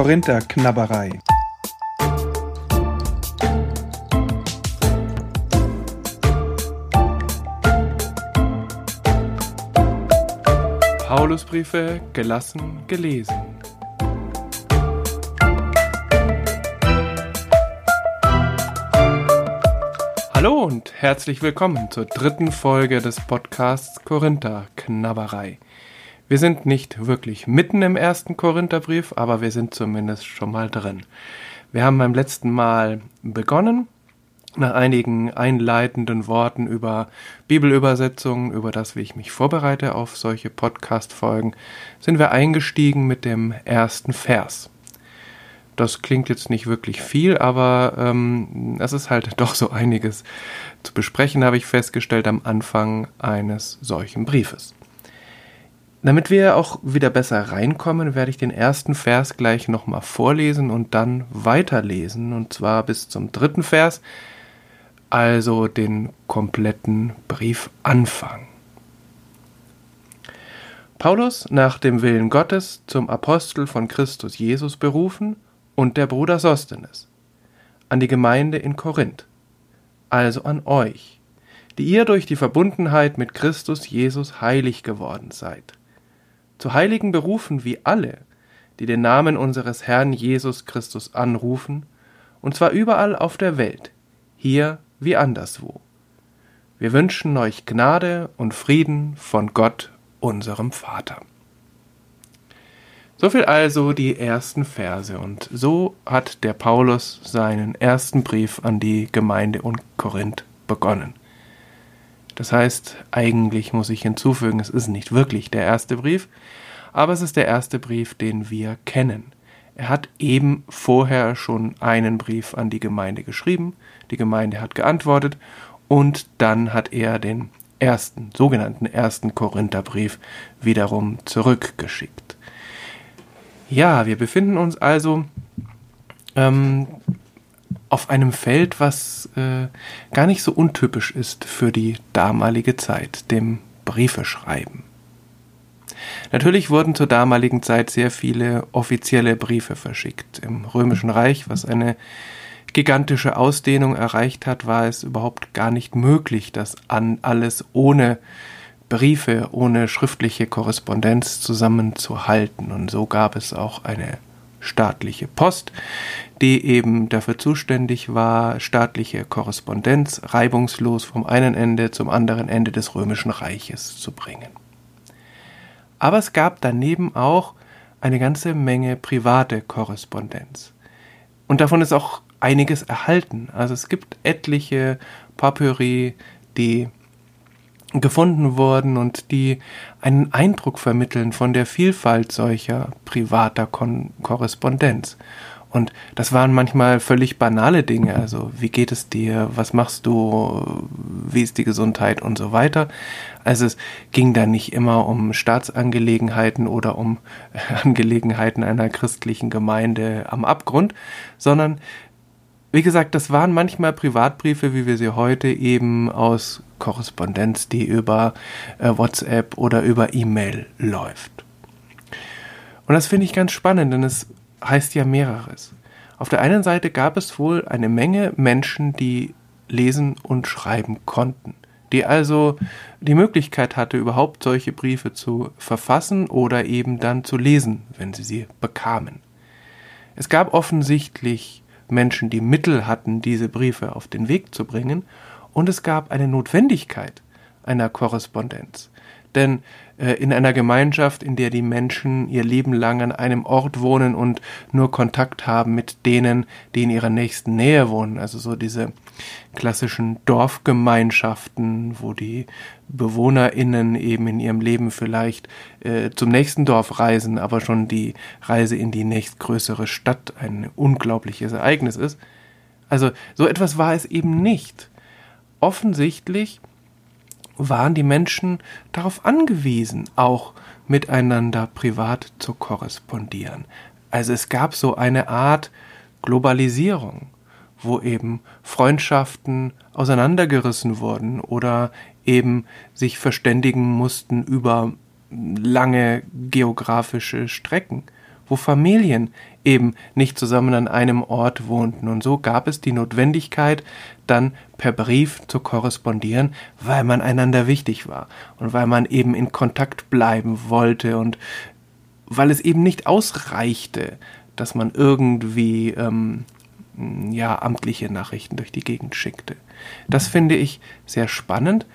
Korinther-Knabberei. Paulusbriefe gelassen gelesen. Hallo und herzlich willkommen zur dritten Folge des Podcasts Korinther Knabberei. Wir sind nicht wirklich mitten im ersten Korintherbrief, aber wir sind zumindest schon mal drin. Wir haben beim letzten Mal begonnen, nach einigen einleitenden Worten über Bibelübersetzungen, über das, wie ich mich vorbereite auf solche Podcast-Folgen, sind wir eingestiegen mit dem ersten Vers. Das klingt jetzt nicht wirklich viel, aber ähm, es ist halt doch so einiges zu besprechen, habe ich festgestellt am Anfang eines solchen Briefes. Damit wir auch wieder besser reinkommen, werde ich den ersten Vers gleich nochmal vorlesen und dann weiterlesen, und zwar bis zum dritten Vers, also den kompletten Brief anfangen. Paulus, nach dem Willen Gottes, zum Apostel von Christus Jesus berufen, und der Bruder Sostenes, an die Gemeinde in Korinth, also an euch, die ihr durch die Verbundenheit mit Christus Jesus heilig geworden seid zu Heiligen berufen wie alle, die den Namen unseres Herrn Jesus Christus anrufen, und zwar überall auf der Welt, hier wie anderswo. Wir wünschen euch Gnade und Frieden von Gott, unserem Vater. Soviel also die ersten Verse, und so hat der Paulus seinen ersten Brief an die Gemeinde in Korinth begonnen. Das heißt, eigentlich muss ich hinzufügen, es ist nicht wirklich der erste Brief, aber es ist der erste Brief, den wir kennen. Er hat eben vorher schon einen Brief an die Gemeinde geschrieben, die Gemeinde hat geantwortet und dann hat er den ersten, sogenannten ersten Korintherbrief wiederum zurückgeschickt. Ja, wir befinden uns also ähm, auf einem Feld, was äh, gar nicht so untypisch ist für die damalige Zeit, dem Briefeschreiben. Natürlich wurden zur damaligen Zeit sehr viele offizielle Briefe verschickt. Im Römischen Reich, was eine gigantische Ausdehnung erreicht hat, war es überhaupt gar nicht möglich, das an alles ohne Briefe, ohne schriftliche Korrespondenz zusammenzuhalten. Und so gab es auch eine staatliche Post, die eben dafür zuständig war, staatliche Korrespondenz reibungslos vom einen Ende zum anderen Ende des römischen Reiches zu bringen. Aber es gab daneben auch eine ganze Menge private Korrespondenz. Und davon ist auch einiges erhalten. Also es gibt etliche Papyri, die gefunden wurden und die einen Eindruck vermitteln von der Vielfalt solcher privater Kon Korrespondenz. Und das waren manchmal völlig banale Dinge, also wie geht es dir, was machst du, wie ist die Gesundheit und so weiter. Also es ging da nicht immer um Staatsangelegenheiten oder um Angelegenheiten einer christlichen Gemeinde am Abgrund, sondern wie gesagt, das waren manchmal Privatbriefe, wie wir sie heute eben aus Korrespondenz, die über äh, WhatsApp oder über E-Mail läuft. Und das finde ich ganz spannend, denn es heißt ja mehreres. Auf der einen Seite gab es wohl eine Menge Menschen, die lesen und schreiben konnten, die also die Möglichkeit hatte, überhaupt solche Briefe zu verfassen oder eben dann zu lesen, wenn sie sie bekamen. Es gab offensichtlich Menschen, die Mittel hatten, diese Briefe auf den Weg zu bringen, und es gab eine Notwendigkeit einer Korrespondenz. Denn äh, in einer Gemeinschaft, in der die Menschen ihr Leben lang an einem Ort wohnen und nur Kontakt haben mit denen, die in ihrer nächsten Nähe wohnen, also so diese klassischen Dorfgemeinschaften, wo die BewohnerInnen eben in ihrem Leben vielleicht äh, zum nächsten Dorf reisen, aber schon die Reise in die nächstgrößere Stadt ein unglaubliches Ereignis ist. Also so etwas war es eben nicht. Offensichtlich waren die Menschen darauf angewiesen, auch miteinander privat zu korrespondieren. Also es gab so eine Art Globalisierung, wo eben Freundschaften auseinandergerissen wurden oder eben sich verständigen mussten über lange geografische Strecken, wo Familien eben nicht zusammen an einem Ort wohnten. Und so gab es die Notwendigkeit, dann per Brief zu korrespondieren, weil man einander wichtig war und weil man eben in Kontakt bleiben wollte und weil es eben nicht ausreichte, dass man irgendwie ähm, ja amtliche Nachrichten durch die Gegend schickte. Das finde ich sehr spannend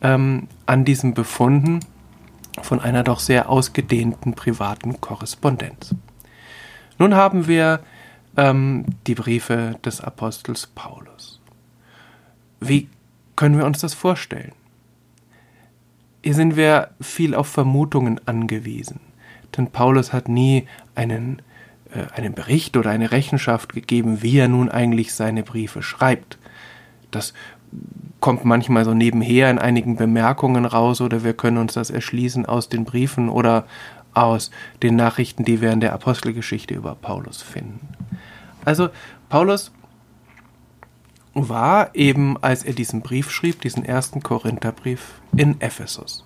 ähm, an diesen Befunden von einer doch sehr ausgedehnten privaten Korrespondenz. Nun haben wir ähm, die Briefe des Apostels Paulus. Wie können wir uns das vorstellen? Hier sind wir viel auf Vermutungen angewiesen, denn Paulus hat nie einen, äh, einen Bericht oder eine Rechenschaft gegeben, wie er nun eigentlich seine Briefe schreibt. Das kommt manchmal so nebenher in einigen Bemerkungen raus oder wir können uns das erschließen aus den Briefen oder aus den Nachrichten, die wir in der Apostelgeschichte über Paulus finden. Also Paulus war eben, als er diesen Brief schrieb, diesen ersten Korintherbrief, in Ephesus.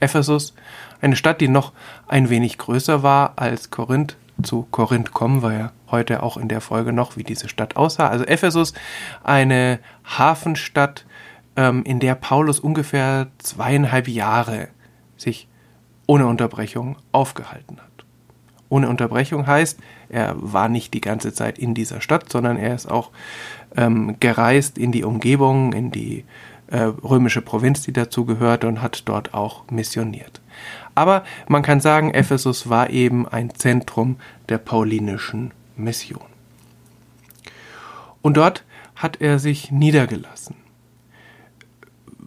Ephesus, eine Stadt, die noch ein wenig größer war als Korinth. Zu Korinth kommen wir ja heute auch in der Folge noch, wie diese Stadt aussah. Also Ephesus, eine Hafenstadt, ähm, in der Paulus ungefähr zweieinhalb Jahre sich ohne Unterbrechung aufgehalten hat. Ohne Unterbrechung heißt, er war nicht die ganze Zeit in dieser Stadt, sondern er ist auch ähm, gereist in die Umgebung, in die äh, römische Provinz, die dazu gehörte und hat dort auch missioniert. Aber man kann sagen, Ephesus war eben ein Zentrum der paulinischen Mission. Und dort hat er sich niedergelassen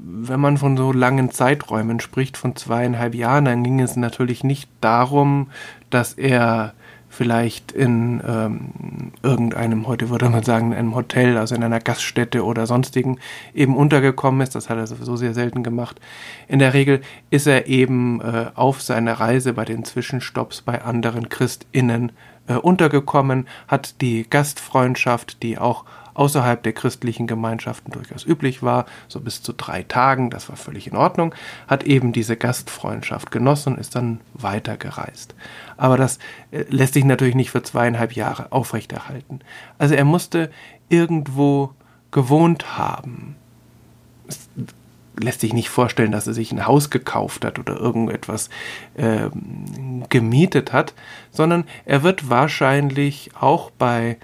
wenn man von so langen Zeiträumen spricht, von zweieinhalb Jahren, dann ging es natürlich nicht darum, dass er vielleicht in ähm, irgendeinem, heute würde man sagen, in einem Hotel, also in einer Gaststätte oder sonstigen eben untergekommen ist. Das hat er sowieso sehr selten gemacht. In der Regel ist er eben äh, auf seiner Reise bei den Zwischenstopps bei anderen ChristInnen äh, untergekommen, hat die Gastfreundschaft, die auch außerhalb der christlichen Gemeinschaften durchaus üblich war, so bis zu drei Tagen, das war völlig in Ordnung, hat eben diese Gastfreundschaft genossen und ist dann weitergereist. Aber das äh, lässt sich natürlich nicht für zweieinhalb Jahre aufrechterhalten. Also er musste irgendwo gewohnt haben. Es lässt sich nicht vorstellen, dass er sich ein Haus gekauft hat oder irgendetwas äh, gemietet hat, sondern er wird wahrscheinlich auch bei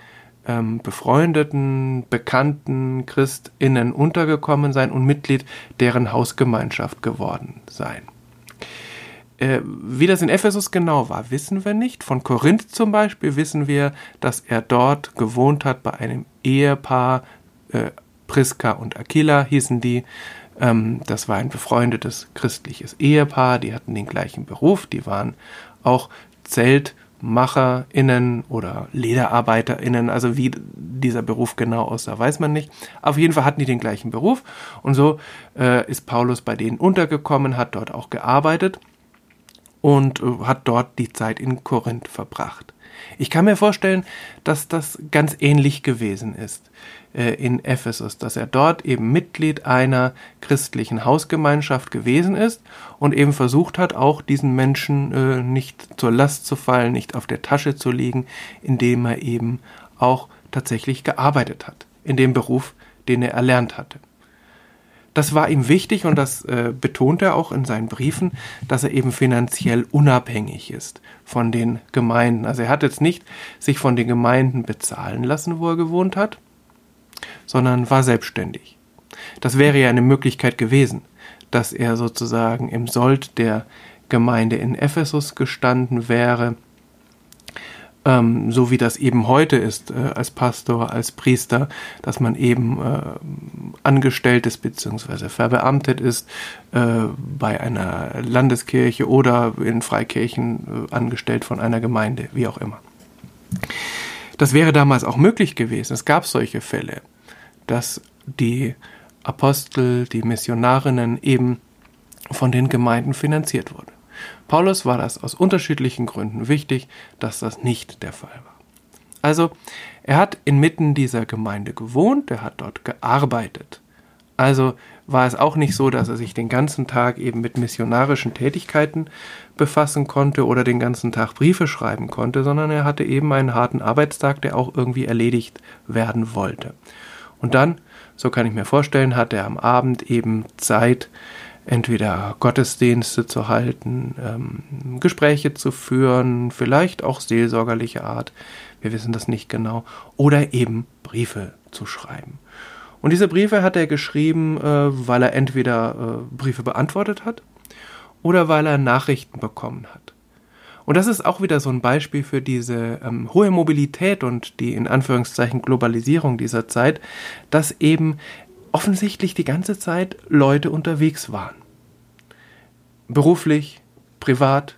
ähm, befreundeten, bekannten ChristInnen untergekommen sein und Mitglied deren Hausgemeinschaft geworden sein. Äh, wie das in Ephesus genau war, wissen wir nicht. Von Korinth zum Beispiel wissen wir, dass er dort gewohnt hat bei einem Ehepaar, äh, Priska und Aquila hießen die. Ähm, das war ein befreundetes christliches Ehepaar, die hatten den gleichen Beruf, die waren auch Zelt- MacherInnen oder LederarbeiterInnen, also wie dieser Beruf genau aussah, weiß man nicht. Auf jeden Fall hatten die den gleichen Beruf und so äh, ist Paulus bei denen untergekommen, hat dort auch gearbeitet und äh, hat dort die Zeit in Korinth verbracht. Ich kann mir vorstellen, dass das ganz ähnlich gewesen ist äh, in Ephesus, dass er dort eben Mitglied einer christlichen Hausgemeinschaft gewesen ist und eben versucht hat, auch diesen Menschen äh, nicht zur Last zu fallen, nicht auf der Tasche zu liegen, indem er eben auch tatsächlich gearbeitet hat, in dem Beruf, den er erlernt hatte. Das war ihm wichtig und das äh, betont er auch in seinen Briefen, dass er eben finanziell unabhängig ist von den Gemeinden. Also er hat jetzt nicht sich von den Gemeinden bezahlen lassen, wo er gewohnt hat, sondern war selbstständig. Das wäre ja eine Möglichkeit gewesen, dass er sozusagen im Sold der Gemeinde in Ephesus gestanden wäre ähm, so wie das eben heute ist, äh, als Pastor, als Priester, dass man eben äh, angestellt ist bzw. verbeamtet ist äh, bei einer Landeskirche oder in Freikirchen äh, angestellt von einer Gemeinde, wie auch immer. Das wäre damals auch möglich gewesen. Es gab solche Fälle, dass die Apostel, die Missionarinnen eben von den Gemeinden finanziert wurden. Paulus war das aus unterschiedlichen Gründen wichtig, dass das nicht der Fall war. Also, er hat inmitten dieser Gemeinde gewohnt, er hat dort gearbeitet Also war es auch nicht so, dass er sich den ganzen Tag eben mit missionarischen Tätigkeiten befassen konnte oder den ganzen Tag Briefe schreiben konnte, sondern er hatte eben einen harten Arbeitstag, der auch irgendwie erledigt werden wollte. Und dann, so kann ich mir vorstellen, hat er am Abend eben Zeit, entweder Gottesdienste zu halten, ähm, Gespräche zu führen, vielleicht auch seelsorgerliche Art, wir wissen das nicht genau, oder eben Briefe zu schreiben. Und diese Briefe hat er geschrieben, äh, weil er entweder äh, Briefe beantwortet hat oder weil er Nachrichten bekommen hat. Und das ist auch wieder so ein Beispiel für diese ähm, hohe Mobilität und die in Anführungszeichen Globalisierung dieser Zeit, dass eben offensichtlich die ganze Zeit Leute unterwegs waren. Beruflich, privat,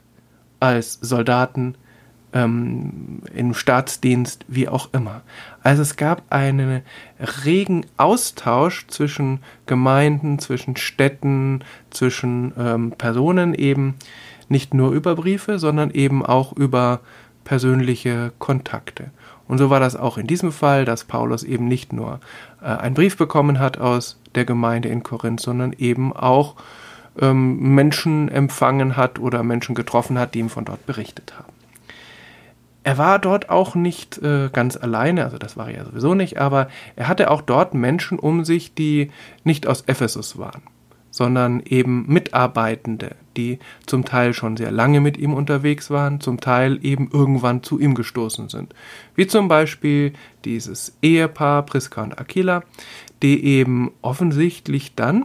als Soldaten, ähm, im Staatsdienst, wie auch immer. Also es gab einen regen Austausch zwischen Gemeinden, zwischen Städten, zwischen ähm, Personen eben, nicht nur über Briefe, sondern eben auch über persönliche Kontakte. Und so war das auch in diesem Fall, dass Paulus eben nicht nur äh, einen Brief bekommen hat aus der Gemeinde in Korinth, sondern eben auch ähm, Menschen empfangen hat oder Menschen getroffen hat, die ihm von dort berichtet haben. Er war dort auch nicht äh, ganz alleine, also das war er ja sowieso nicht, aber er hatte auch dort Menschen um sich, die nicht aus Ephesus waren, sondern eben Mitarbeitende, die zum Teil schon sehr lange mit ihm unterwegs waren, zum Teil eben irgendwann zu ihm gestoßen sind. Wie zum Beispiel dieses Ehepaar Priska und Aquila, die eben offensichtlich dann,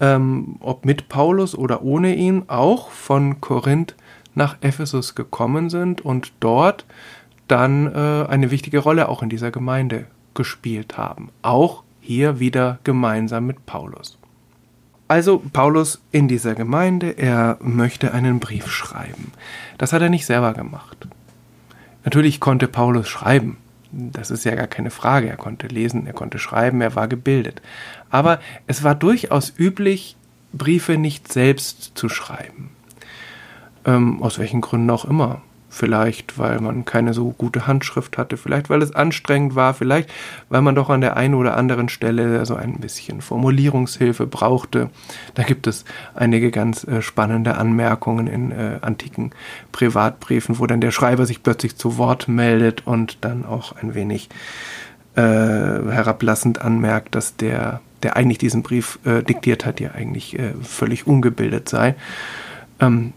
ähm, ob mit Paulus oder ohne ihn, auch von Korinth nach Ephesus gekommen sind und dort dann äh, eine wichtige Rolle auch in dieser Gemeinde gespielt haben. Auch hier wieder gemeinsam mit Paulus. Also Paulus in dieser Gemeinde, er möchte einen Brief schreiben. Das hat er nicht selber gemacht. Natürlich konnte Paulus schreiben. Das ist ja gar keine Frage. Er konnte lesen, er konnte schreiben, er war gebildet. Aber es war durchaus üblich, Briefe nicht selbst zu schreiben. Ähm, aus welchen Gründen auch immer. Vielleicht, weil man keine so gute Handschrift hatte, vielleicht, weil es anstrengend war, vielleicht, weil man doch an der einen oder anderen Stelle so ein bisschen Formulierungshilfe brauchte. Da gibt es einige ganz äh, spannende Anmerkungen in äh, antiken Privatbriefen, wo dann der Schreiber sich plötzlich zu Wort meldet und dann auch ein wenig äh, herablassend anmerkt, dass der, der eigentlich diesen Brief äh, diktiert hat, ja eigentlich äh, völlig ungebildet sei. Ähm,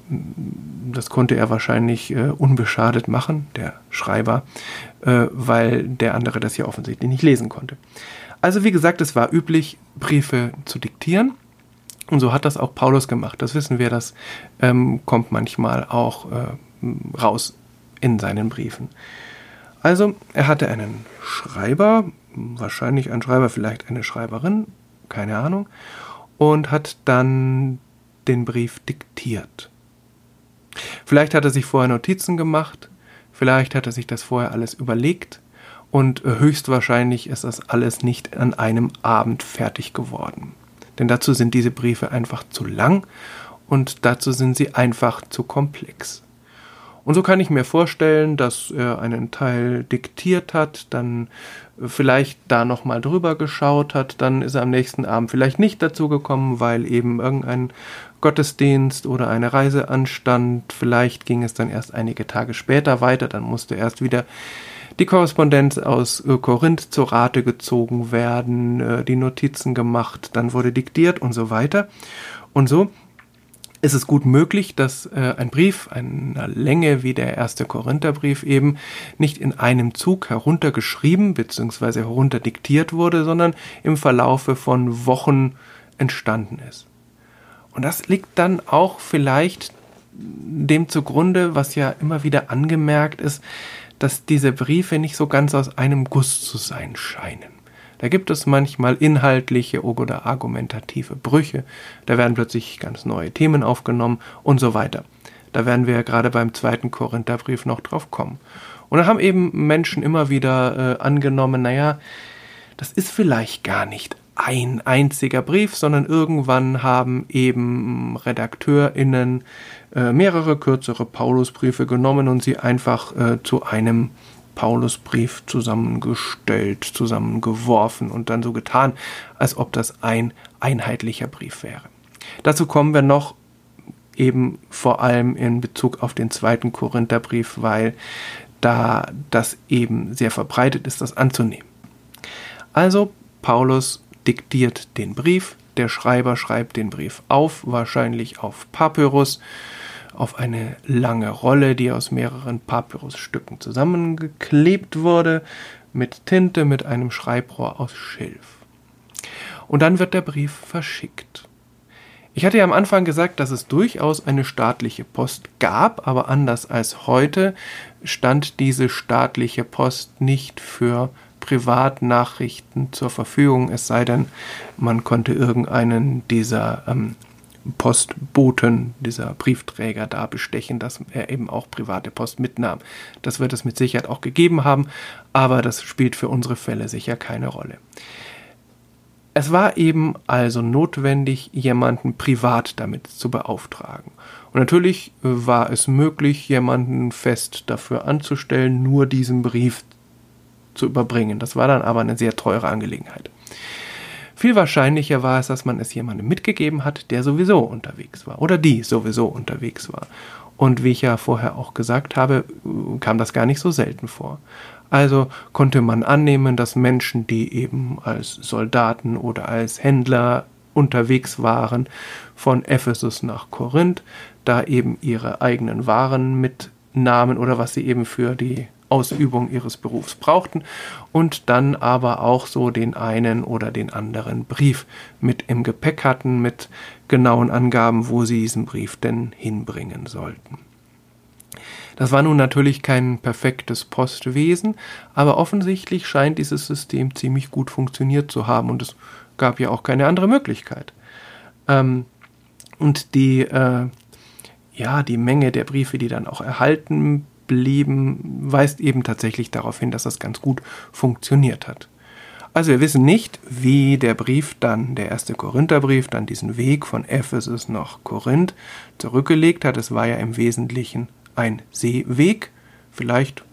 das konnte er wahrscheinlich äh, unbeschadet machen, der Schreiber, äh, weil der andere das ja offensichtlich nicht lesen konnte. Also wie gesagt, es war üblich, Briefe zu diktieren. Und so hat das auch Paulus gemacht. Das wissen wir, das ähm, kommt manchmal auch äh, raus in seinen Briefen. Also, er hatte einen Schreiber, wahrscheinlich ein Schreiber, vielleicht eine Schreiberin, keine Ahnung, und hat dann den Brief diktiert. Vielleicht hat er sich vorher Notizen gemacht, vielleicht hat er sich das vorher alles überlegt und höchstwahrscheinlich ist das alles nicht an einem Abend fertig geworden. Denn dazu sind diese Briefe einfach zu lang und dazu sind sie einfach zu komplex. Und so kann ich mir vorstellen, dass er einen Teil diktiert hat, dann vielleicht da nochmal drüber geschaut hat, dann ist er am nächsten Abend vielleicht nicht dazu gekommen, weil eben irgendein Gottesdienst oder eine Reise anstand. Vielleicht ging es dann erst einige Tage später weiter, dann musste erst wieder die Korrespondenz aus äh, Korinth zur Rate gezogen werden, äh, die Notizen gemacht, dann wurde diktiert und so weiter. Und so ist es gut möglich, dass äh, ein Brief einer Länge wie der erste Korintherbrief eben nicht in einem Zug heruntergeschrieben bzw. herunterdiktiert wurde, sondern im Verlaufe von Wochen entstanden ist. Und das liegt dann auch vielleicht dem zugrunde, was ja immer wieder angemerkt ist, dass diese Briefe nicht so ganz aus einem Guss zu sein scheinen. Da gibt es manchmal inhaltliche oder argumentative Brüche, da werden plötzlich ganz neue Themen aufgenommen und so weiter. Da werden wir gerade beim zweiten Korintherbrief noch drauf kommen. Und da haben eben Menschen immer wieder äh, angenommen, naja, das ist vielleicht gar nicht ein einziger Brief, sondern irgendwann haben eben RedakteurInnen äh, mehrere kürzere Paulusbriefe genommen und sie einfach äh, zu einem Paulusbrief zusammengestellt, zusammengeworfen und dann so getan, als ob das ein einheitlicher Brief wäre. Dazu kommen wir noch eben vor allem in Bezug auf den zweiten Korintherbrief, weil da das eben sehr verbreitet ist, das anzunehmen. Also Paulus diktiert den Brief, der Schreiber schreibt den Brief auf, wahrscheinlich auf Papyrus, auf eine lange Rolle, die aus mehreren Papyrusstücken zusammengeklebt wurde, mit Tinte, mit einem Schreibrohr aus Schilf. Und dann wird der Brief verschickt. Ich hatte ja am Anfang gesagt, dass es durchaus eine staatliche Post gab, aber anders als heute stand diese staatliche Post nicht für Privatnachrichten zur Verfügung, es sei denn, man konnte irgendeinen dieser ähm, Postboten, dieser Briefträger da bestechen, dass er eben auch private Post mitnahm. Das wird es mit Sicherheit auch gegeben haben, aber das spielt für unsere Fälle sicher keine Rolle. Es war eben also notwendig, jemanden privat damit zu beauftragen. Und natürlich war es möglich, jemanden fest dafür anzustellen, nur diesen Brief zu überbringen. Das war dann aber eine sehr teure Angelegenheit. Viel wahrscheinlicher war es, dass man es jemandem mitgegeben hat, der sowieso unterwegs war oder die sowieso unterwegs war. Und wie ich ja vorher auch gesagt habe, kam das gar nicht so selten vor. Also konnte man annehmen, dass Menschen, die eben als Soldaten oder als Händler unterwegs waren von Ephesus nach Korinth, da eben ihre eigenen Waren mitnahmen oder was sie eben für die Ausübung ihres Berufs brauchten und dann aber auch so den einen oder den anderen Brief mit im Gepäck hatten mit genauen Angaben, wo sie diesen Brief denn hinbringen sollten. Das war nun natürlich kein perfektes Postwesen, aber offensichtlich scheint dieses System ziemlich gut funktioniert zu haben und es gab ja auch keine andere Möglichkeit. Ähm, und die, äh, ja, die Menge der Briefe, die dann auch erhalten blieben, weist eben tatsächlich darauf hin, dass das ganz gut funktioniert hat. Also wir wissen nicht, wie der Brief dann, der erste Korintherbrief, dann diesen Weg von Ephesus nach Korinth zurückgelegt hat. Es war ja im Wesentlichen ein Seeweg. Vielleicht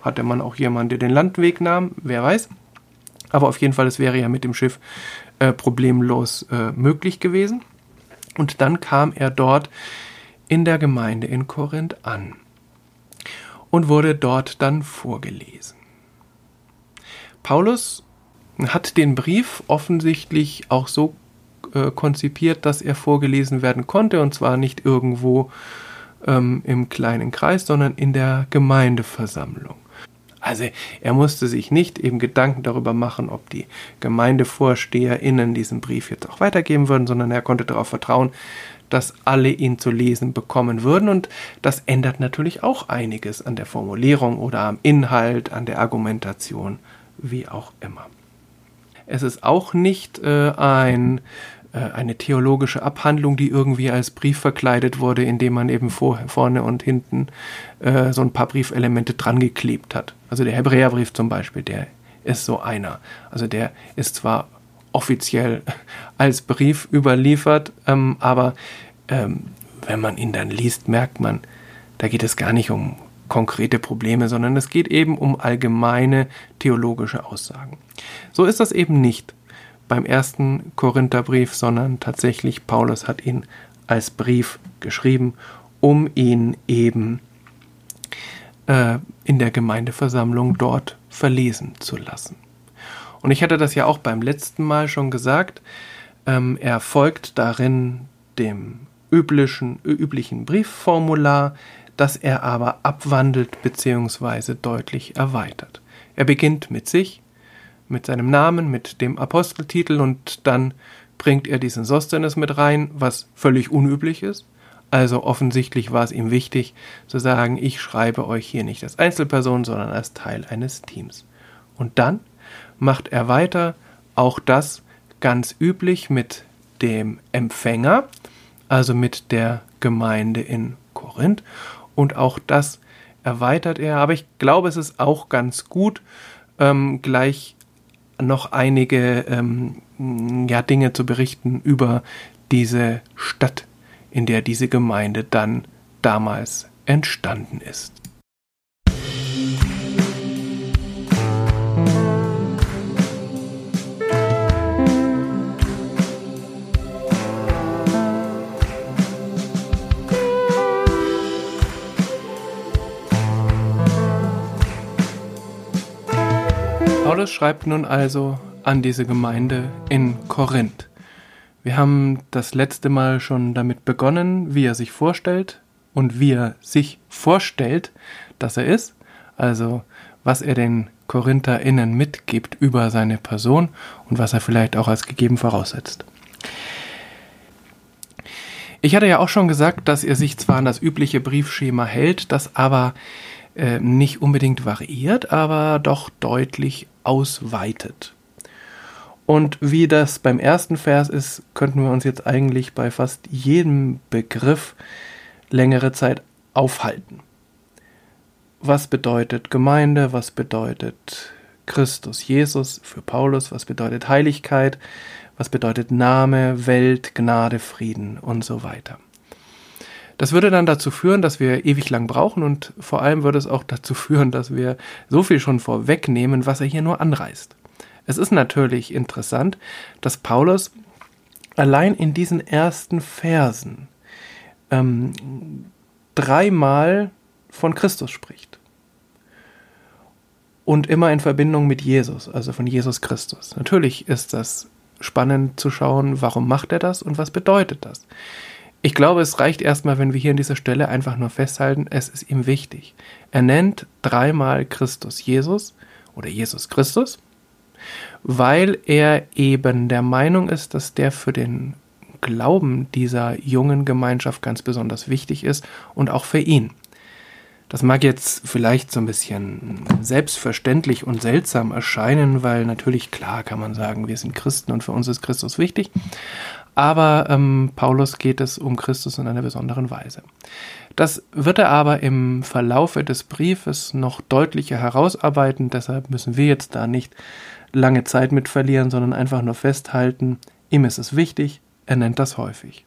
hatte man auch jemanden, der den Landweg nahm, wer weiß. Aber auf jeden Fall, es wäre ja mit dem Schiff äh, problemlos äh, möglich gewesen. Und dann kam er dort in der Gemeinde in Korinth an und wurde dort dann vorgelesen. Paulus hat den Brief offensichtlich auch so äh, konzipiert, dass er vorgelesen werden konnte, und zwar nicht irgendwo ähm, im kleinen Kreis, sondern in der Gemeindeversammlung. Also er musste sich nicht eben Gedanken darüber machen, ob die GemeindevorsteherInnen diesen Brief jetzt auch weitergeben würden, sondern er konnte darauf vertrauen, dass alle ihn zu lesen bekommen würden. Und das ändert natürlich auch einiges an der Formulierung oder am Inhalt, an der Argumentation, wie auch immer. Es ist auch nicht äh, ein, äh, eine theologische Abhandlung, die irgendwie als Brief verkleidet wurde, indem man eben vor, vorne und hinten äh, so ein paar Briefelemente dran geklebt hat. Also der Hebräerbrief zum Beispiel, der ist so einer. Also der ist zwar offiziell als Brief überliefert, ähm, aber ähm, wenn man ihn dann liest, merkt man, da geht es gar nicht um konkrete Probleme, sondern es geht eben um allgemeine theologische Aussagen. So ist das eben nicht beim ersten Korintherbrief, sondern tatsächlich Paulus hat ihn als Brief geschrieben, um ihn eben äh, in der Gemeindeversammlung dort verlesen zu lassen. Und ich hatte das ja auch beim letzten Mal schon gesagt. Ähm, er folgt darin dem üblichen, üblichen Briefformular, das er aber abwandelt bzw. deutlich erweitert. Er beginnt mit sich, mit seinem Namen, mit dem Aposteltitel und dann bringt er diesen Sostenes mit rein, was völlig unüblich ist. Also offensichtlich war es ihm wichtig zu sagen, ich schreibe euch hier nicht als Einzelperson, sondern als Teil eines Teams. Und dann macht er weiter, auch das ganz üblich mit dem Empfänger, also mit der Gemeinde in Korinth. Und auch das erweitert er. Aber ich glaube, es ist auch ganz gut, ähm, gleich noch einige ähm, ja, Dinge zu berichten über diese Stadt, in der diese Gemeinde dann damals entstanden ist. Paulus schreibt nun also an diese Gemeinde in Korinth. Wir haben das letzte Mal schon damit begonnen, wie er sich vorstellt und wie er sich vorstellt, dass er ist, also was er den KorintherInnen mitgibt über seine Person und was er vielleicht auch als gegeben voraussetzt. Ich hatte ja auch schon gesagt, dass er sich zwar an das übliche Briefschema hält, das aber äh, nicht unbedingt variiert, aber doch deutlich ausweitet. Und wie das beim ersten Vers ist, könnten wir uns jetzt eigentlich bei fast jedem Begriff längere Zeit aufhalten. Was bedeutet Gemeinde? Was bedeutet Christus Jesus für Paulus? Was bedeutet Heiligkeit? Was bedeutet Name, Welt, Gnade, Frieden und so weiter? Das würde dann dazu führen, dass wir ewig lang brauchen und vor allem würde es auch dazu führen, dass wir so viel schon vorwegnehmen, was er hier nur anreißt. Es ist natürlich interessant, dass Paulus allein in diesen ersten Versen ähm, dreimal von Christus spricht. Und immer in Verbindung mit Jesus, also von Jesus Christus. Natürlich ist das spannend zu schauen, warum macht er das und was bedeutet das. Ich glaube, es reicht erstmal, wenn wir hier an dieser Stelle einfach nur festhalten, es ist ihm wichtig. Er nennt dreimal Christus Jesus oder Jesus Christus, weil er eben der Meinung ist, dass der für den Glauben dieser jungen Gemeinschaft ganz besonders wichtig ist und auch für ihn. Das mag jetzt vielleicht so ein bisschen selbstverständlich und seltsam erscheinen, weil natürlich klar kann man sagen, wir sind Christen und für uns ist Christus wichtig. Aber ähm, Paulus geht es um Christus in einer besonderen Weise. Das wird er aber im Verlaufe des Briefes noch deutlicher herausarbeiten. Deshalb müssen wir jetzt da nicht lange Zeit mit verlieren, sondern einfach nur festhalten, ihm ist es wichtig, er nennt das häufig.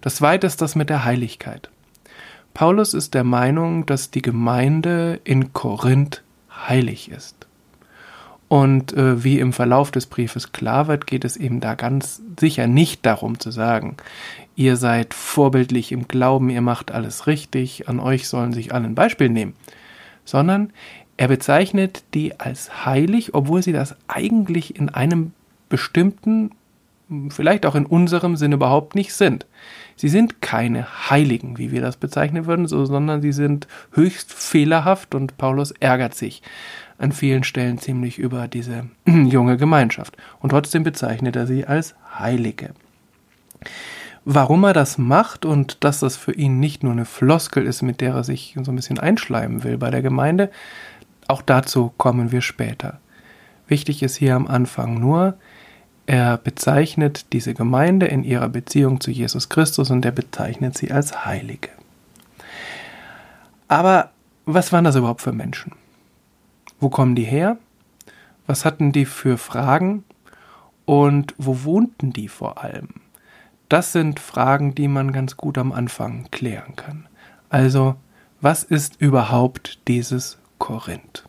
Das zweite ist das mit der Heiligkeit. Paulus ist der Meinung, dass die Gemeinde in Korinth heilig ist. Und äh, wie im Verlauf des Briefes klar wird, geht es eben da ganz sicher nicht darum zu sagen, ihr seid vorbildlich im Glauben, ihr macht alles richtig, an euch sollen sich alle ein Beispiel nehmen, sondern er bezeichnet die als heilig, obwohl sie das eigentlich in einem bestimmten vielleicht auch in unserem Sinne überhaupt nicht sind. Sie sind keine Heiligen, wie wir das bezeichnen würden, so, sondern sie sind höchst fehlerhaft und Paulus ärgert sich an vielen Stellen ziemlich über diese junge Gemeinschaft. Und trotzdem bezeichnet er sie als Heilige. Warum er das macht und dass das für ihn nicht nur eine Floskel ist, mit der er sich so ein bisschen einschleimen will bei der Gemeinde, auch dazu kommen wir später. Wichtig ist hier am Anfang nur, er bezeichnet diese Gemeinde in ihrer Beziehung zu Jesus Christus und er bezeichnet sie als Heilige. Aber was waren das überhaupt für Menschen? Wo kommen die her? Was hatten die für Fragen? Und wo wohnten die vor allem? Das sind Fragen, die man ganz gut am Anfang klären kann. Also, was ist überhaupt dieses Korinth?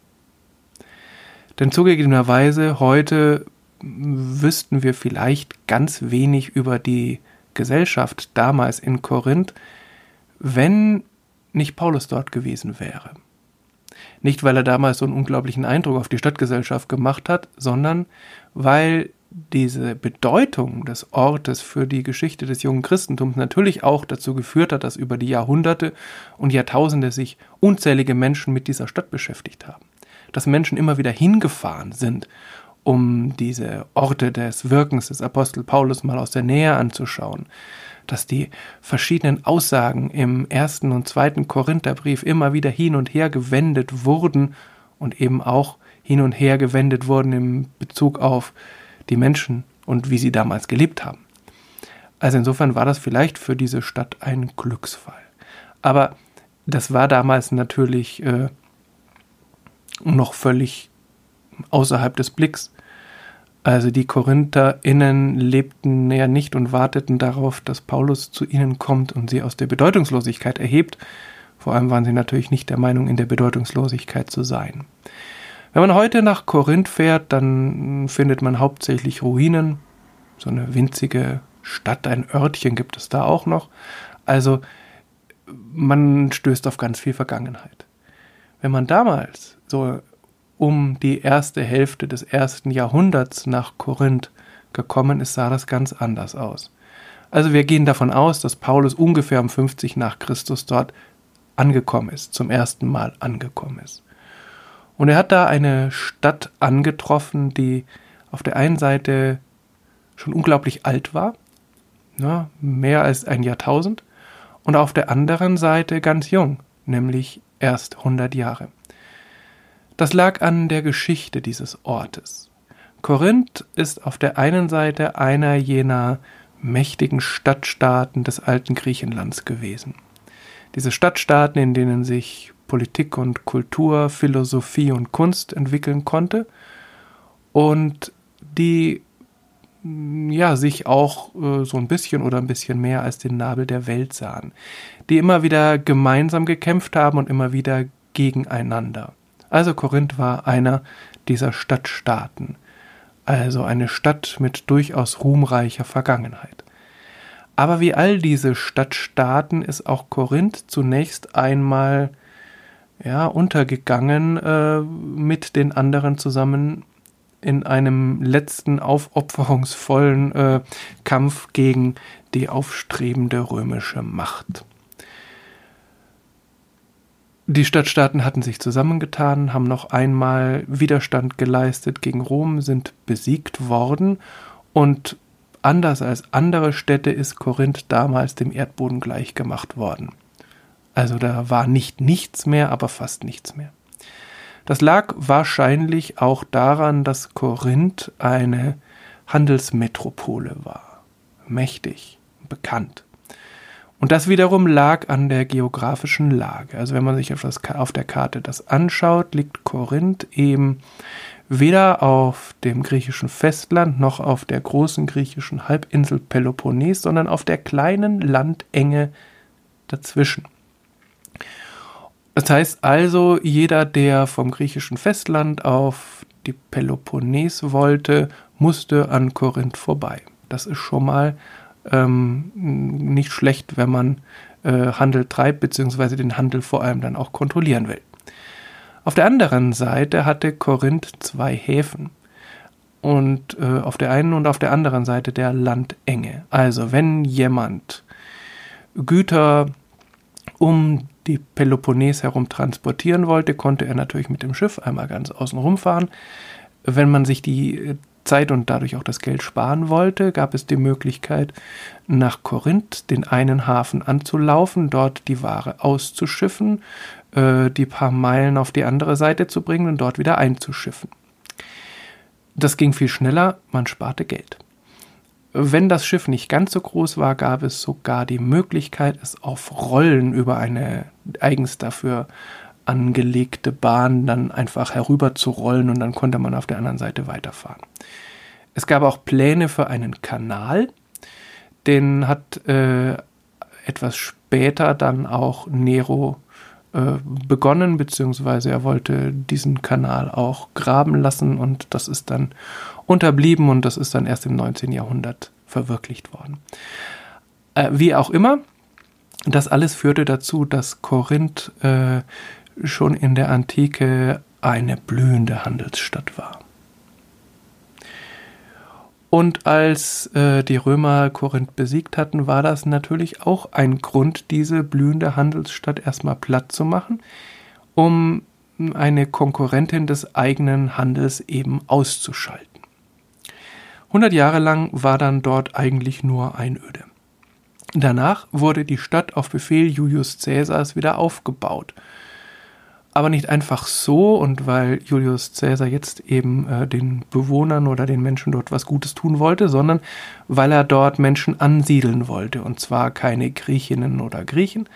Denn zugegebenerweise heute wüssten wir vielleicht ganz wenig über die Gesellschaft damals in Korinth, wenn nicht Paulus dort gewesen wäre. Nicht, weil er damals so einen unglaublichen Eindruck auf die Stadtgesellschaft gemacht hat, sondern weil diese Bedeutung des Ortes für die Geschichte des jungen Christentums natürlich auch dazu geführt hat, dass über die Jahrhunderte und Jahrtausende sich unzählige Menschen mit dieser Stadt beschäftigt haben. Dass Menschen immer wieder hingefahren sind um diese Orte des Wirkens des Apostel Paulus mal aus der Nähe anzuschauen, dass die verschiedenen Aussagen im ersten und zweiten Korintherbrief immer wieder hin und her gewendet wurden und eben auch hin und her gewendet wurden im Bezug auf die Menschen und wie sie damals gelebt haben. Also insofern war das vielleicht für diese Stadt ein Glücksfall. Aber das war damals natürlich äh, noch völlig außerhalb des Blicks. Also die KorintherInnen lebten ja nicht und warteten darauf, dass Paulus zu ihnen kommt und sie aus der Bedeutungslosigkeit erhebt. Vor allem waren sie natürlich nicht der Meinung, in der Bedeutungslosigkeit zu sein. Wenn man heute nach Korinth fährt, dann findet man hauptsächlich Ruinen. So eine winzige Stadt, ein Örtchen gibt es da auch noch. Also man stößt auf ganz viel Vergangenheit. Wenn man damals so um die erste Hälfte des ersten Jahrhunderts nach Korinth gekommen ist, sah das ganz anders aus. Also wir gehen davon aus, dass Paulus ungefähr um 50 nach Christus dort angekommen ist, zum ersten Mal angekommen ist. Und er hat da eine Stadt angetroffen, die auf der einen Seite schon unglaublich alt war, ja, mehr als ein Jahrtausend, und auf der anderen Seite ganz jung, nämlich erst 100 Jahre. Das lag an der Geschichte dieses Ortes. Korinth ist auf der einen Seite einer jener mächtigen Stadtstaaten des alten Griechenlands gewesen. Diese Stadtstaaten, in denen sich Politik und Kultur, Philosophie und Kunst entwickeln konnte und die ja, sich auch äh, so ein bisschen oder ein bisschen mehr als den Nabel der Welt sahen, die immer wieder gemeinsam gekämpft haben und immer wieder gegeneinander. Also Korinth war einer dieser Stadtstaaten, also eine Stadt mit durchaus ruhmreicher Vergangenheit. Aber wie all diese Stadtstaaten ist auch Korinth zunächst einmal ja, untergegangen äh, mit den anderen zusammen in einem letzten aufopferungsvollen äh, Kampf gegen die aufstrebende römische Macht. Die Stadtstaaten hatten sich zusammengetan, haben noch einmal Widerstand geleistet gegen Rom, sind besiegt worden und anders als andere Städte ist Korinth damals dem Erdboden gleichgemacht worden. Also da war nicht nichts mehr, aber fast nichts mehr. Das lag wahrscheinlich auch daran, dass Korinth eine Handelsmetropole war, mächtig, bekannt. Und das wiederum lag an der geografischen Lage. Also wenn man sich auf, das, auf der Karte das anschaut, liegt Korinth eben weder auf dem griechischen Festland noch auf der großen griechischen Halbinsel Peloponnes, sondern auf der kleinen Landenge dazwischen. Das heißt also, jeder, der vom griechischen Festland auf die Peloponnes wollte, musste an Korinth vorbei. Das ist schon mal ähm, nicht schlecht, wenn man äh, Handel treibt, beziehungsweise den Handel vor allem dann auch kontrollieren will. Auf der anderen Seite hatte Korinth zwei Häfen. Und äh, auf der einen und auf der anderen Seite der Landenge. Also wenn jemand Güter um die Peloponnes herum transportieren wollte, konnte er natürlich mit dem Schiff einmal ganz außen rumfahren. Wenn man sich die äh, Zeit und dadurch auch das Geld sparen wollte, gab es die Möglichkeit, nach Korinth den einen Hafen anzulaufen, dort die Ware auszuschiffen, äh, die paar Meilen auf die andere Seite zu bringen und dort wieder einzuschiffen. Das ging viel schneller, man sparte Geld. Wenn das Schiff nicht ganz so groß war, gab es sogar die Möglichkeit, es auf Rollen über eine eigens dafür angelegte Bahn dann einfach herüber zu rollen und dann konnte man auf der anderen Seite weiterfahren. Es gab auch Pläne für einen Kanal, den hat äh, etwas später dann auch Nero äh, begonnen, beziehungsweise er wollte diesen Kanal auch graben lassen und das ist dann unterblieben und das ist dann erst im 19. Jahrhundert verwirklicht worden. Äh, wie auch immer, das alles führte dazu, dass Korinth äh, schon in der Antike eine blühende Handelsstadt war. Und als äh, die Römer Korinth besiegt hatten, war das natürlich auch ein Grund, diese blühende Handelsstadt erstmal platt zu machen, um eine Konkurrentin des eigenen Handels eben auszuschalten. 100 Jahre lang war dann dort eigentlich nur Einöde. Danach wurde die Stadt auf Befehl Julius Caesars wieder aufgebaut aber nicht einfach so und weil Julius Caesar jetzt eben äh, den Bewohnern oder den Menschen dort was Gutes tun wollte, sondern weil er dort Menschen ansiedeln wollte und zwar keine Griechinnen oder Griechen,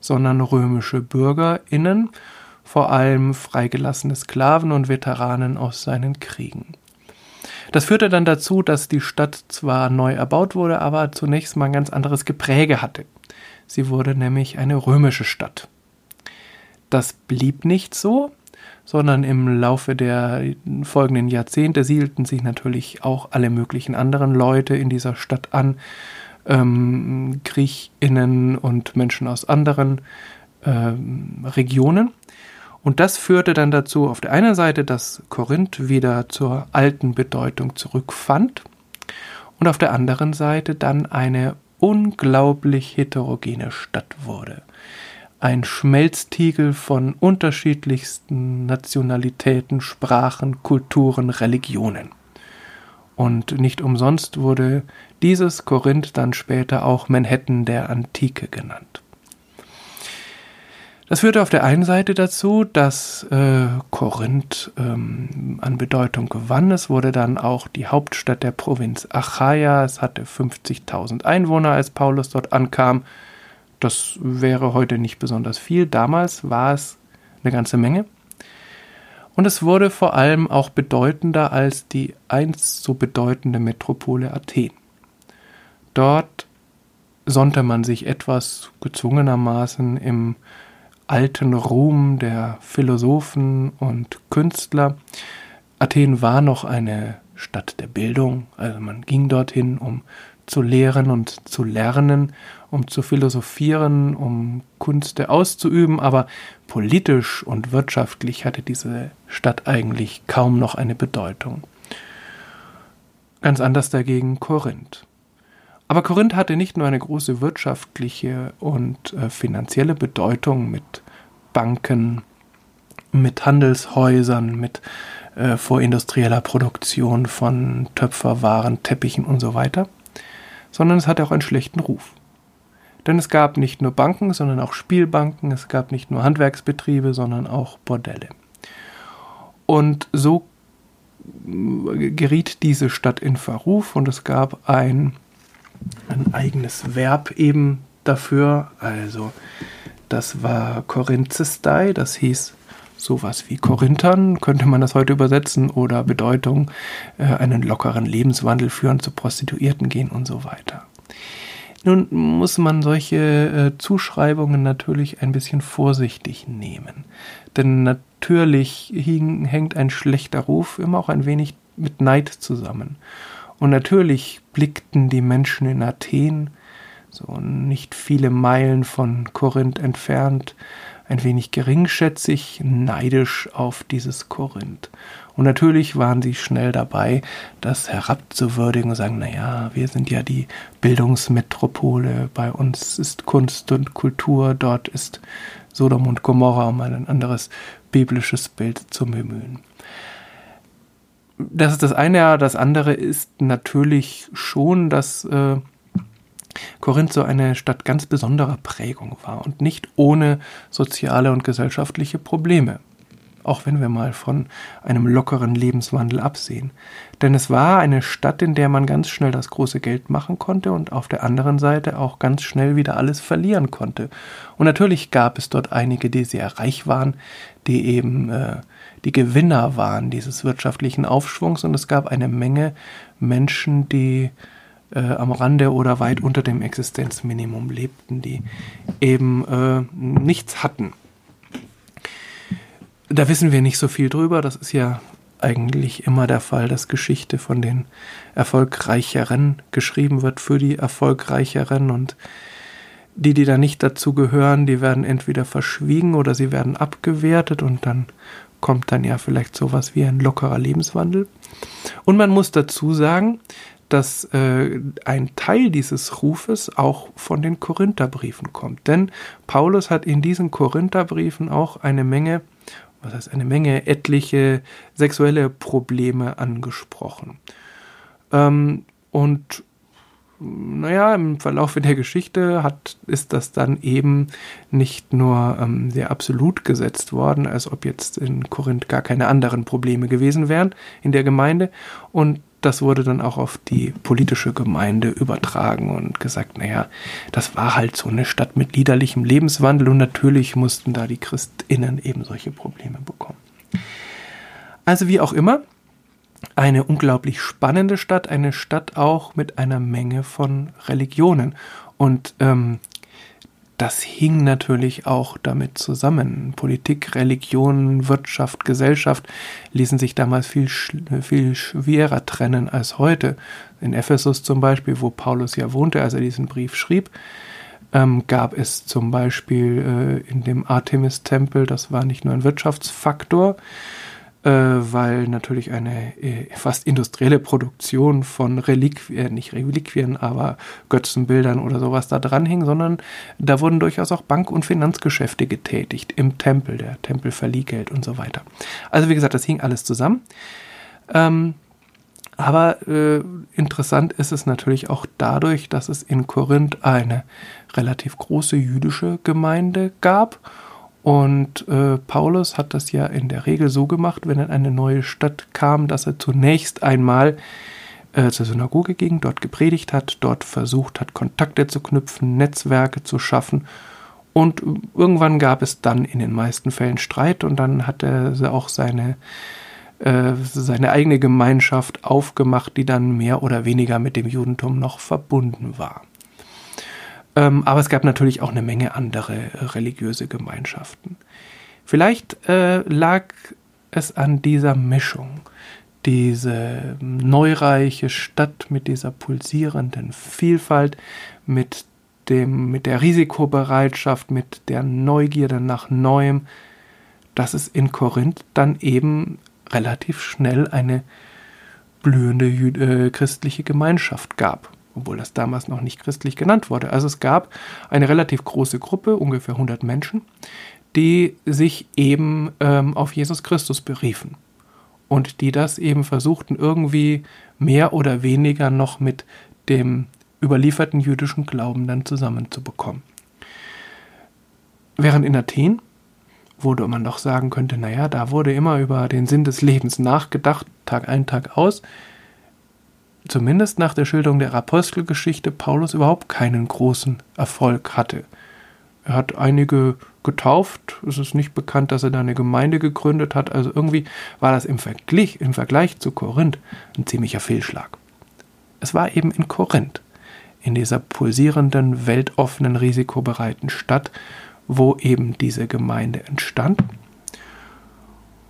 sondern römische Bürgerinnen, vor allem freigelassene Sklaven und Veteranen aus seinen Kriegen. Das führte dann dazu, dass die Stadt zwar neu erbaut wurde, aber zunächst mal ein ganz anderes Gepräge hatte. Sie wurde nämlich eine römische Stadt. Das blieb nicht so, sondern im Laufe der folgenden Jahrzehnte siedelten sich natürlich auch alle möglichen anderen Leute in dieser Stadt an, ähm, Griechinnen und Menschen aus anderen ähm, Regionen. Und das führte dann dazu, auf der einen Seite, dass Korinth wieder zur alten Bedeutung zurückfand und auf der anderen Seite dann eine unglaublich heterogene Stadt wurde. Ein Schmelztiegel von unterschiedlichsten Nationalitäten, Sprachen, Kulturen, Religionen. Und nicht umsonst wurde dieses Korinth dann später auch Manhattan der Antike genannt. Das führte auf der einen Seite dazu, dass äh, Korinth ähm, an Bedeutung gewann. Es wurde dann auch die Hauptstadt der Provinz Achaia. Es hatte 50.000 Einwohner, als Paulus dort ankam. Das wäre heute nicht besonders viel. Damals war es eine ganze Menge. Und es wurde vor allem auch bedeutender als die einst so bedeutende Metropole Athen. Dort sonnte man sich etwas gezwungenermaßen im alten Ruhm der Philosophen und Künstler. Athen war noch eine Stadt der Bildung, also man ging dorthin, um zu lehren und zu lernen, um zu philosophieren, um Kunste auszuüben, aber politisch und wirtschaftlich hatte diese Stadt eigentlich kaum noch eine Bedeutung. Ganz anders dagegen Korinth. Aber Korinth hatte nicht nur eine große wirtschaftliche und äh, finanzielle Bedeutung mit Banken, mit Handelshäusern, mit äh, vorindustrieller Produktion von Töpferwaren, Teppichen und so weiter, sondern es hatte auch einen schlechten Ruf. Denn es gab nicht nur Banken, sondern auch Spielbanken, es gab nicht nur Handwerksbetriebe, sondern auch Bordelle. Und so äh, geriet diese Stadt in Verruf und es gab ein ein eigenes Verb eben dafür. Also das war Korinthistei, das hieß sowas wie Korinthern, könnte man das heute übersetzen, oder Bedeutung, äh, einen lockeren Lebenswandel führen, zu Prostituierten gehen und so weiter. Nun muss man solche äh, Zuschreibungen natürlich ein bisschen vorsichtig nehmen. Denn natürlich hing, hängt ein schlechter Ruf immer auch ein wenig mit Neid zusammen. Und natürlich blickten die Menschen in Athen, so nicht viele Meilen von Korinth entfernt, ein wenig geringschätzig, neidisch auf dieses Korinth. Und natürlich waren sie schnell dabei, das herabzuwürdigen und sagen, naja, wir sind ja die Bildungsmetropole, bei uns ist Kunst und Kultur, dort ist Sodom und Gomorra, um ein anderes biblisches Bild zu bemühen das ist das eine. Das andere ist natürlich schon, dass äh, Korinth so eine Stadt ganz besonderer Prägung war und nicht ohne soziale und gesellschaftliche Probleme. Auch wenn wir mal von einem lockeren Lebenswandel absehen. Denn es war eine Stadt, in der man ganz schnell das große Geld machen konnte und auf der anderen Seite auch ganz schnell wieder alles verlieren konnte. Und natürlich gab es dort einige, die sehr reich waren, die eben äh, die Gewinner waren dieses wirtschaftlichen Aufschwungs und es gab eine Menge Menschen, die äh, am Rande oder weit unter dem Existenzminimum lebten, die eben äh, nichts hatten. Da wissen wir nicht so viel drüber. Das ist ja eigentlich immer der Fall, dass Geschichte von den Erfolgreicheren geschrieben wird für die Erfolgreicheren und die, die da nicht dazu gehören, die werden entweder verschwiegen oder sie werden abgewertet und dann kommt dann ja vielleicht sowas wie ein lockerer Lebenswandel. Und man muss dazu sagen, dass äh, ein Teil dieses Rufes auch von den Korintherbriefen kommt. Denn Paulus hat in diesen Korintherbriefen auch eine Menge, was heißt eine Menge, etliche sexuelle Probleme angesprochen. Ähm, und naja, im Verlauf der Geschichte hat, ist das dann eben nicht nur ähm, sehr absolut gesetzt worden, als ob jetzt in Korinth gar keine anderen Probleme gewesen wären in der Gemeinde. Und das wurde dann auch auf die politische Gemeinde übertragen und gesagt, naja, das war halt so eine Stadt mit liederlichem Lebenswandel und natürlich mussten da die Christinnen eben solche Probleme bekommen. Also wie auch immer, eine unglaublich spannende Stadt, eine Stadt auch mit einer Menge von Religionen. Und ähm, das hing natürlich auch damit zusammen. Politik, Religion, Wirtschaft, Gesellschaft ließen sich damals viel, viel schwerer trennen als heute. In Ephesus zum Beispiel, wo Paulus ja wohnte, als er diesen Brief schrieb, ähm, gab es zum Beispiel äh, in dem Artemis-Tempel, das war nicht nur ein Wirtschaftsfaktor, weil natürlich eine äh, fast industrielle Produktion von Reliquien, äh, nicht Reliquien, aber Götzenbildern oder sowas da dran hing, sondern da wurden durchaus auch Bank- und Finanzgeschäfte getätigt im Tempel, der Tempel verlieh Geld und so weiter. Also wie gesagt, das hing alles zusammen. Ähm, aber äh, interessant ist es natürlich auch dadurch, dass es in Korinth eine relativ große jüdische Gemeinde gab. Und äh, Paulus hat das ja in der Regel so gemacht, wenn er in eine neue Stadt kam, dass er zunächst einmal äh, zur Synagoge ging, dort gepredigt hat, dort versucht hat, Kontakte zu knüpfen, Netzwerke zu schaffen. Und irgendwann gab es dann in den meisten Fällen Streit und dann hat er auch seine äh, seine eigene Gemeinschaft aufgemacht, die dann mehr oder weniger mit dem Judentum noch verbunden war. Ähm, aber es gab natürlich auch eine Menge andere äh, religiöse Gemeinschaften. Vielleicht äh, lag es an dieser Mischung, diese neureiche Stadt mit dieser pulsierenden Vielfalt, mit dem, mit der Risikobereitschaft, mit der Neugierde nach Neuem, dass es in Korinth dann eben relativ schnell eine blühende äh, christliche Gemeinschaft gab, obwohl das damals noch nicht christlich genannt wurde. Also es gab eine relativ große Gruppe, ungefähr 100 Menschen, die sich eben ähm, auf Jesus Christus beriefen und die das eben versuchten irgendwie mehr oder weniger noch mit dem überlieferten jüdischen Glauben dann zusammenzubekommen. Während in Athen wo man doch sagen könnte, naja, da wurde immer über den Sinn des Lebens nachgedacht, Tag ein, Tag aus. Zumindest nach der Schilderung der Apostelgeschichte Paulus überhaupt keinen großen Erfolg hatte. Er hat einige getauft, es ist nicht bekannt, dass er da eine Gemeinde gegründet hat, also irgendwie war das im Vergleich, im Vergleich zu Korinth ein ziemlicher Fehlschlag. Es war eben in Korinth, in dieser pulsierenden, weltoffenen, risikobereiten Stadt, wo eben diese Gemeinde entstand.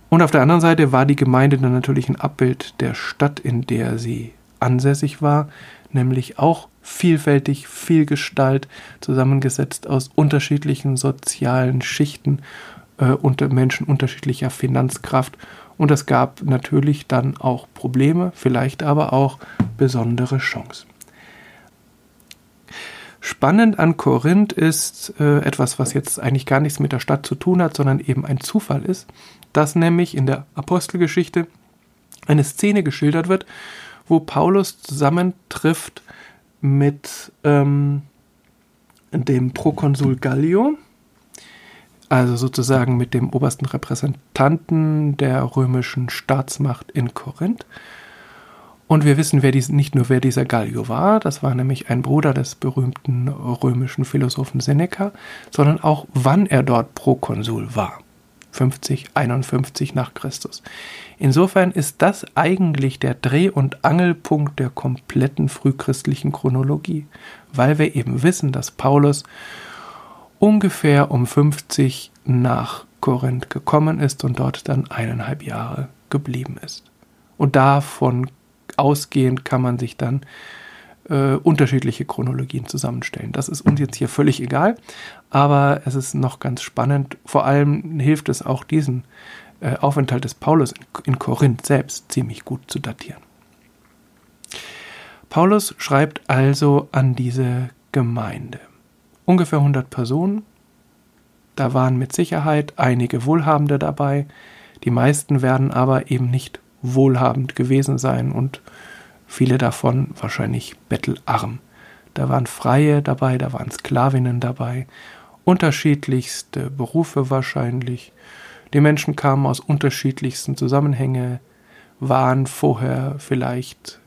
Und auf der anderen Seite war die Gemeinde dann natürlich ein Abbild der Stadt, in der sie ansässig war, nämlich auch vielfältig, vielgestalt, zusammengesetzt aus unterschiedlichen sozialen Schichten äh, unter Menschen unterschiedlicher Finanzkraft. Und es gab natürlich dann auch Probleme, vielleicht aber auch besondere Chancen. Spannend an Korinth ist äh, etwas, was jetzt eigentlich gar nichts mit der Stadt zu tun hat, sondern eben ein Zufall ist, dass nämlich in der Apostelgeschichte eine Szene geschildert wird, wo Paulus zusammentrifft mit ähm, dem Prokonsul Gallio, also sozusagen mit dem obersten Repräsentanten der römischen Staatsmacht in Korinth. Und wir wissen wer dies, nicht nur, wer dieser Gallio war, das war nämlich ein Bruder des berühmten römischen Philosophen Seneca, sondern auch wann er dort Prokonsul war. 50, 51 nach Christus. Insofern ist das eigentlich der Dreh- und Angelpunkt der kompletten frühchristlichen Chronologie, weil wir eben wissen, dass Paulus ungefähr um 50 nach Korinth gekommen ist und dort dann eineinhalb Jahre geblieben ist. Und davon ausgehend kann man sich dann äh, unterschiedliche Chronologien zusammenstellen. Das ist uns jetzt hier völlig egal, aber es ist noch ganz spannend. Vor allem hilft es auch diesen äh, Aufenthalt des Paulus in, in Korinth selbst ziemlich gut zu datieren. Paulus schreibt also an diese Gemeinde. Ungefähr 100 Personen. Da waren mit Sicherheit einige Wohlhabende dabei. Die meisten werden aber eben nicht wohlhabend gewesen sein und viele davon wahrscheinlich bettelarm. Da waren Freie dabei, da waren Sklavinnen dabei, unterschiedlichste Berufe wahrscheinlich. Die Menschen kamen aus unterschiedlichsten Zusammenhängen, waren vorher vielleicht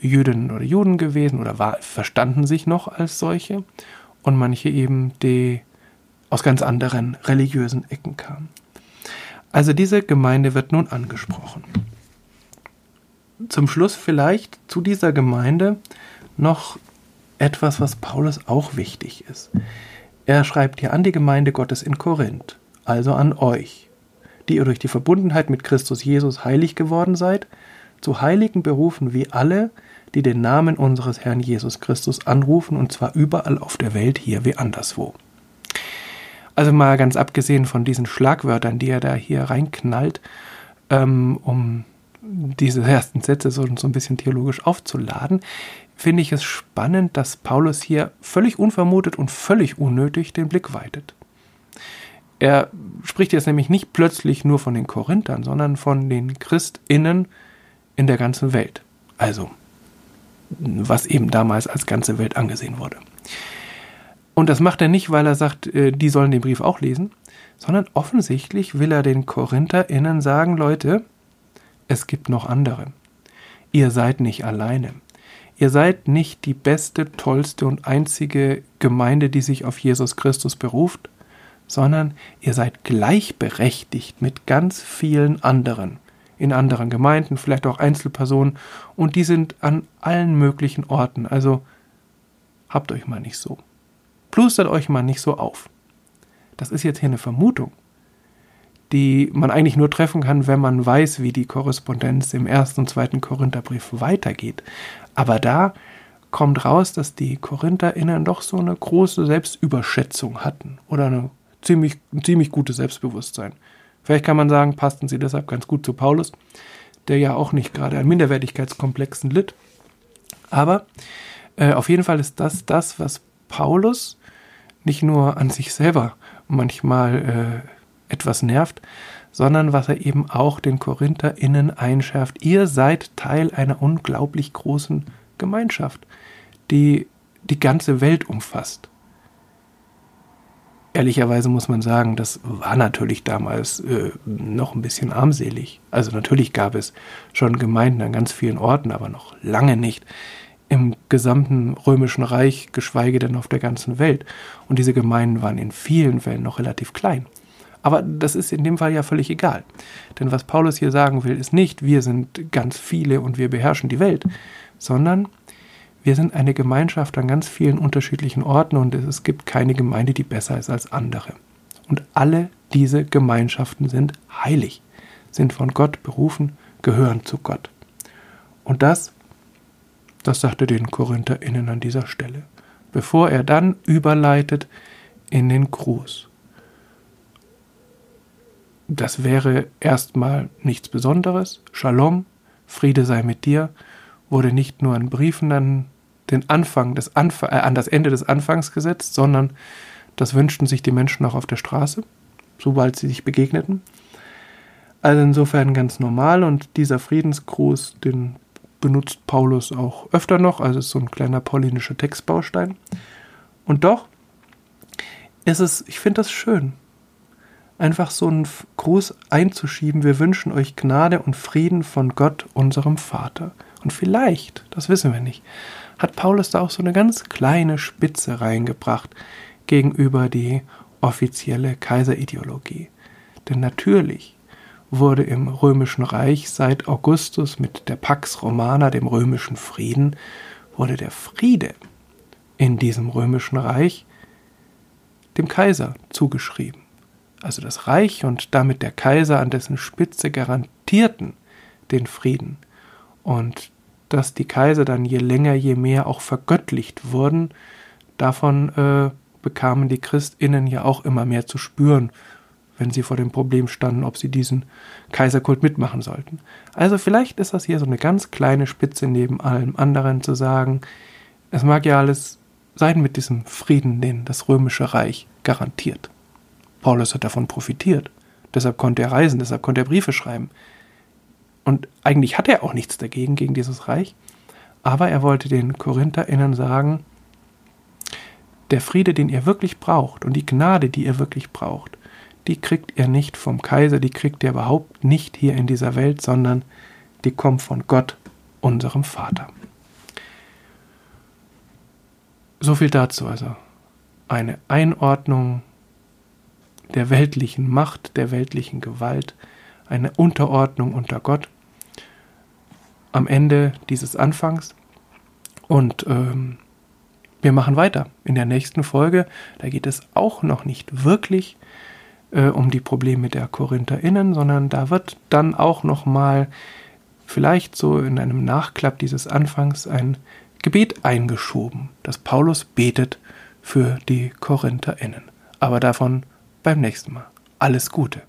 Jüdinnen oder Juden gewesen oder war, verstanden sich noch als solche und manche eben, die aus ganz anderen religiösen Ecken kamen. Also diese Gemeinde wird nun angesprochen. Zum Schluss vielleicht zu dieser Gemeinde noch etwas, was Paulus auch wichtig ist. Er schreibt hier an die Gemeinde Gottes in Korinth, also an euch, die ihr durch die Verbundenheit mit Christus Jesus heilig geworden seid, zu Heiligen berufen wie alle, die den Namen unseres Herrn Jesus Christus anrufen, und zwar überall auf der Welt, hier wie anderswo. Also mal ganz abgesehen von diesen Schlagwörtern, die er da hier reinknallt, ähm, um diese ersten Sätze so, so ein bisschen theologisch aufzuladen, finde ich es spannend, dass Paulus hier völlig unvermutet und völlig unnötig den Blick weitet. Er spricht jetzt nämlich nicht plötzlich nur von den Korinthern, sondern von den Christinnen in der ganzen Welt. Also, was eben damals als ganze Welt angesehen wurde. Und das macht er nicht, weil er sagt, äh, die sollen den Brief auch lesen, sondern offensichtlich will er den KorintherInnen sagen, Leute, es gibt noch andere. Ihr seid nicht alleine. Ihr seid nicht die beste, tollste und einzige Gemeinde, die sich auf Jesus Christus beruft, sondern ihr seid gleichberechtigt mit ganz vielen anderen, in anderen Gemeinden, vielleicht auch Einzelpersonen, und die sind an allen möglichen Orten. Also habt euch mal nicht so. Plustert euch mal nicht so auf. Das ist jetzt hier eine Vermutung, die man eigentlich nur treffen kann, wenn man weiß, wie die Korrespondenz im ersten und zweiten Korintherbrief weitergeht. Aber da kommt raus, dass die KorintherInnen doch so eine große Selbstüberschätzung hatten oder eine ziemlich, ein ziemlich gutes Selbstbewusstsein. Vielleicht kann man sagen, passten sie deshalb ganz gut zu Paulus, der ja auch nicht gerade an Minderwertigkeitskomplexen litt. Aber äh, auf jeden Fall ist das das, was Paulus nicht nur an sich selber manchmal äh, etwas nervt, sondern was er eben auch den KorintherInnen einschärft. Ihr seid Teil einer unglaublich großen Gemeinschaft, die die ganze Welt umfasst. Ehrlicherweise muss man sagen, das war natürlich damals äh, noch ein bisschen armselig. Also natürlich gab es schon Gemeinden an ganz vielen Orten, aber noch lange nicht im gesamten römischen Reich, geschweige denn auf der ganzen Welt. Und diese Gemeinden waren in vielen Fällen noch relativ klein. Aber das ist in dem Fall ja völlig egal. Denn was Paulus hier sagen will, ist nicht, wir sind ganz viele und wir beherrschen die Welt, sondern wir sind eine Gemeinschaft an ganz vielen unterschiedlichen Orten und es gibt keine Gemeinde, die besser ist als andere. Und alle diese Gemeinschaften sind heilig, sind von Gott berufen, gehören zu Gott. Und das das sagt er den KorintherInnen an dieser Stelle, bevor er dann überleitet in den Gruß. Das wäre erstmal nichts Besonderes. Shalom, Friede sei mit dir, wurde nicht nur in Briefen an den Anfang des Anf äh, an das Ende des Anfangs gesetzt, sondern das wünschten sich die Menschen auch auf der Straße, sobald sie sich begegneten. Also insofern ganz normal und dieser Friedensgruß, den benutzt Paulus auch öfter noch, also ist so ein kleiner paulinischer Textbaustein. Und doch ist es, ich finde das schön, einfach so einen Gruß einzuschieben. Wir wünschen euch Gnade und Frieden von Gott, unserem Vater. Und vielleicht, das wissen wir nicht, hat Paulus da auch so eine ganz kleine Spitze reingebracht gegenüber die offizielle Kaiserideologie. Denn natürlich wurde im römischen Reich seit Augustus mit der Pax Romana, dem römischen Frieden, wurde der Friede in diesem römischen Reich dem Kaiser zugeschrieben. Also das Reich und damit der Kaiser an dessen Spitze garantierten den Frieden. Und dass die Kaiser dann je länger, je mehr auch vergöttlicht wurden, davon äh, bekamen die Christinnen ja auch immer mehr zu spüren, wenn sie vor dem Problem standen, ob sie diesen Kaiserkult mitmachen sollten. Also vielleicht ist das hier so eine ganz kleine Spitze neben allem anderen zu sagen, es mag ja alles sein mit diesem Frieden, den das römische Reich garantiert. Paulus hat davon profitiert. Deshalb konnte er reisen, deshalb konnte er Briefe schreiben. Und eigentlich hat er auch nichts dagegen, gegen dieses Reich. Aber er wollte den KorintherInnen sagen, der Friede, den ihr wirklich braucht und die Gnade, die ihr wirklich braucht, die kriegt ihr nicht vom Kaiser, die kriegt ihr überhaupt nicht hier in dieser Welt, sondern die kommt von Gott, unserem Vater. So viel dazu also. Eine Einordnung der weltlichen Macht, der weltlichen Gewalt, eine Unterordnung unter Gott am Ende dieses Anfangs. Und ähm, wir machen weiter in der nächsten Folge. Da geht es auch noch nicht wirklich äh, um die Probleme der KorintherInnen, sondern da wird dann auch nochmal vielleicht so in einem Nachklapp dieses Anfangs ein Gebet eingeschoben, dass Paulus betet für die KorintherInnen. Aber davon beim nächsten Mal. Alles Gute.